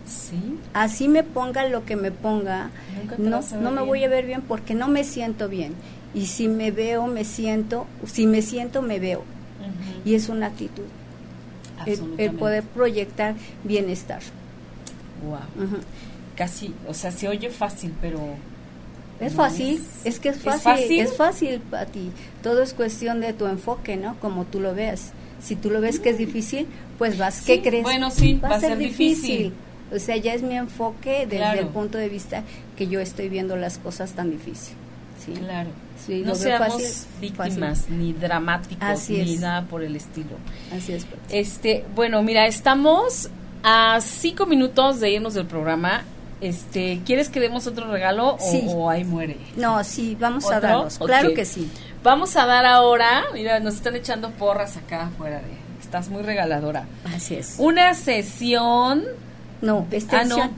Sí, Así me ponga lo que me ponga, no, no me bien. voy a ver bien porque no me siento bien. Y si me veo, me siento, si me siento, me veo. Y es una actitud. El, el poder proyectar bienestar. Wow. Casi, o sea, se oye fácil, pero Es No fácil, es- es, que es ¿es fácil, es fácil para ti. Todo es cuestión de tu enfoque, ¿no? Como tú lo veas. Si tú lo ves que es difícil, pues vas, Sí, ¿qué crees? bueno, sí, va a ser difícil. O sea, ya es mi enfoque desde Claro. el punto de vista que yo estoy viendo las cosas tan difícil. ¿sí? claro. Sí, no seamos fácil, víctimas, ni dramáticos, Así ni es. nada por el estilo. Así es. Pati. Este, bueno, mira, estamos a cinco minutos de irnos del programa. Este, ¿quieres que demos otro regalo o, Sí. o ahí muere? No, sí, vamos a darlos. Claro que sí. Vamos a dar ahora, mira, nos están echando porras acá afuera de, estás muy regaladora. Así es. Una sesión, No, ah extensión.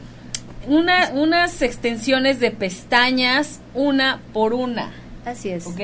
no, una, unas extensiones de pestañas una por una, Así es. ¿ok?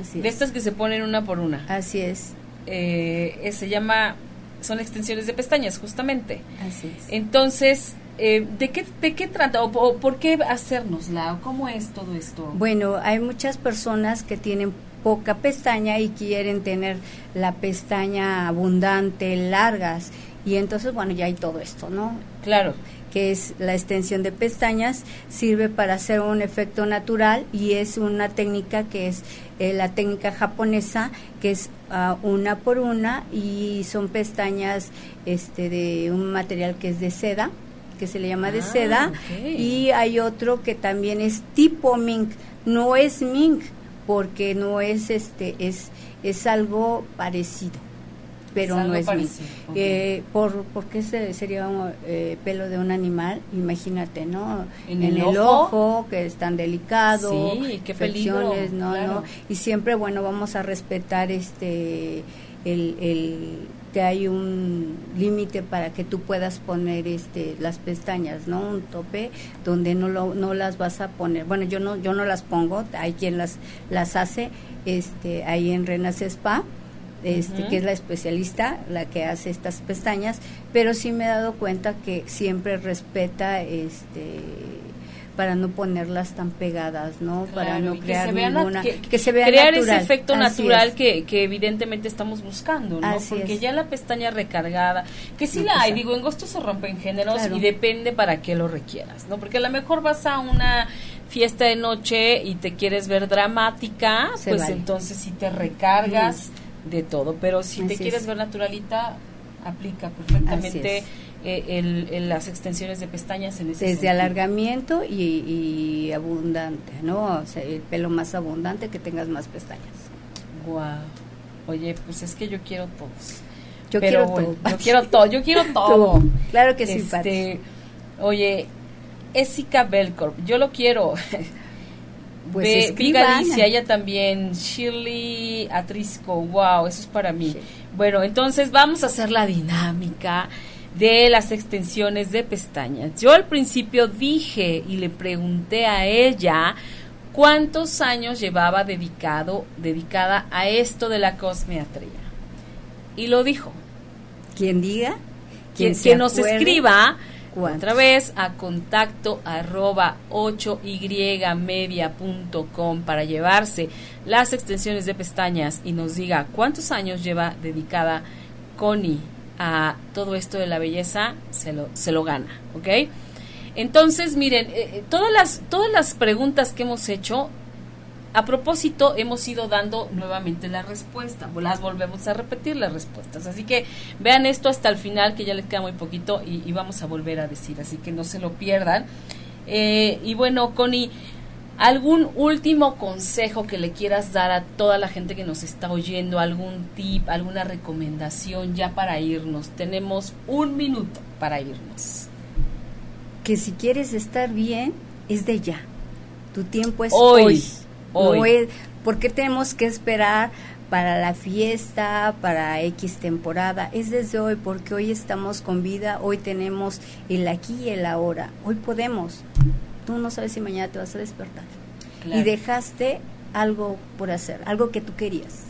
Así De es. estas que se ponen una por una. Así es. Eh, se llama, son extensiones de pestañas, justamente. Así es. Entonces, eh, ¿de, qué, ¿de qué trata? ¿O, o por qué hacérnosla? ¿O ¿Cómo es todo esto? Bueno, hay muchas personas que tienen poca pestaña y quieren tener la pestaña abundante, largas. Y entonces, bueno, ya hay todo esto, ¿no? Claro, que es la extensión de pestañas, sirve para hacer un efecto natural y es una técnica que es eh, la técnica japonesa, que es ah, una por una y son pestañas este de un material que es de seda, que se le llama de Ah, seda, y hay otro que también es tipo mink, no es mink porque no es este es es algo parecido pero no es parecido, ok. Eh, por porque se, sería un, eh, pelo de un animal imagínate no En en, el el, ojo. ojo, que es tan delicado Sí, qué peligro, infecciones, no claro. no y siempre bueno vamos a respetar este el, el que hay un límite para que tú puedas poner este las pestañas no un tope donde no lo, no las vas a poner. Bueno yo no yo no las pongo hay quien las las hace este ahí en Renas Spa este, que es la especialista, la que hace estas pestañas, pero sí me he dado cuenta que siempre respeta este para no ponerlas tan pegadas, ¿no? para no crear que ninguna que, que se vea crear natural. ese efecto Así natural es. que, que evidentemente estamos buscando, ¿no? Así Porque es. ya la pestaña recargada, que sí la hay, digo, en gusto se rompen géneros Claro. y depende para qué lo requieras, ¿no? Porque a lo mejor vas a una fiesta de noche y te quieres ver dramática, Se pues vale. entonces sí te recargas de todo, pero si te quieres es. ver naturalita, aplica perfectamente es. eh, el- el- las extensiones de pestañas en ese desde sentido. alargamiento y, y abundante, ¿no? O sea, el pelo más abundante que tengas más pestañas. Guau. Oye, pues es que yo quiero todos. Yo Pero quiero bueno, todo. Yo quiero todo, yo quiero [LAUGHS] todo. Claro que sí, este, Oye, Jessica Belcorp, yo lo quiero. [LAUGHS] Pues Ve- Vi escriban. Galicia, ella también. Shirley Atrisco, wow, eso es para mí. Sí. Bueno, entonces vamos a hacer la dinámica de las extensiones de pestañas. Yo al principio dije y le pregunté a ella cuántos años llevaba dedicado, dedicada a esto de la cosmetría. Y lo dijo. Quien diga, Quien, nos escriba ¿Cuántos? otra vez a contacto arroba 8ymedia.com para llevarse las extensiones de pestañas y nos diga cuántos años lleva dedicada Connie a todo esto de la belleza, se lo, se lo gana, ¿ok? Entonces, miren, eh, eh, todas, las, todas las preguntas que hemos hecho, a propósito, hemos ido dando nuevamente la respuesta. Las volvemos a repetir las respuestas. Así que vean esto hasta el final, que ya les queda muy poquito y, y vamos a volver a decir. Así que no se lo pierdan. Eh, y bueno, Connie, ¿Algún último consejo que le quieras dar a toda la gente que nos está oyendo? ¿Algún tip, alguna recomendación ya para irnos? Tenemos un minuto para irnos. Que si quieres estar bien, es de ya. Tu tiempo es hoy. Hoy. ¿Por qué tenemos que esperar para la fiesta, para X temporada? Es desde hoy, porque hoy estamos con vida, hoy tenemos el aquí y el ahora. Hoy podemos tú no sabes si mañana te vas a despertar. Y dejaste algo por hacer, algo que tú querías.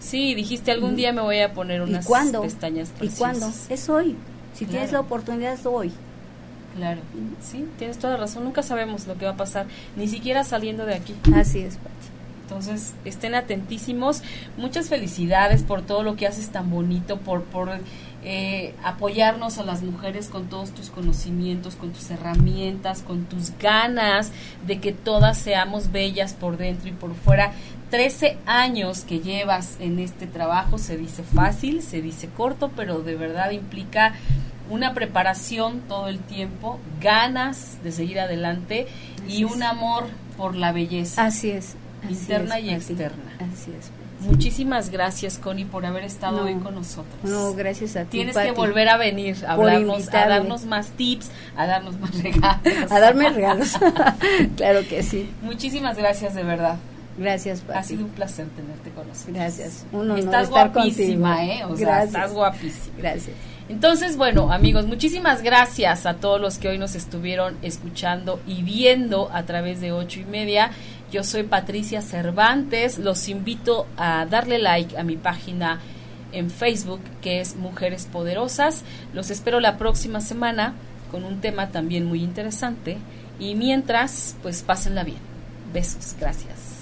Sí, dijiste algún día me voy a poner unas pestañas preciosas. ¿Y cuándo? Es hoy. Si tienes la oportunidad es hoy. Claro, sí, tienes toda razón. Nunca sabemos lo que va a pasar, ni siquiera saliendo de aquí. Así es, Pati. Entonces, estén atentísimos. Muchas felicidades por todo lo que haces tan bonito, por, por eh, apoyarnos a las mujeres con todos tus conocimientos, con tus herramientas, con tus ganas de que todas seamos bellas por dentro y por fuera. 13 años que llevas en este trabajo, se dice fácil, se dice corto, pero de verdad implica una preparación todo el tiempo, ganas de seguir adelante y un amor por la belleza. Así es. interna y externa. Así es. Muchísimas gracias, Connie, por haber estado hoy con nosotros. No, gracias a ti. Tienes que volver a venir a hablarnos, a darnos más tips, a darnos más regalos. a darme regalos. [LAUGHS] claro que sí. Muchísimas gracias, de verdad. Gracias, Pati. Ha sido un placer tenerte con nosotros. Gracias. estás guapísima, ¿eh? O sea, estás guapísima. Gracias. Entonces, bueno, amigos, muchísimas gracias a todos los que hoy nos estuvieron escuchando y viendo a través de ocho y media. Yo soy Patricia Cervantes. Los invito a darle like a mi página en Facebook que es Mujeres Poderosas. Los espero la próxima semana con un tema también muy interesante. Y mientras, pues pásenla bien. Besos. Gracias.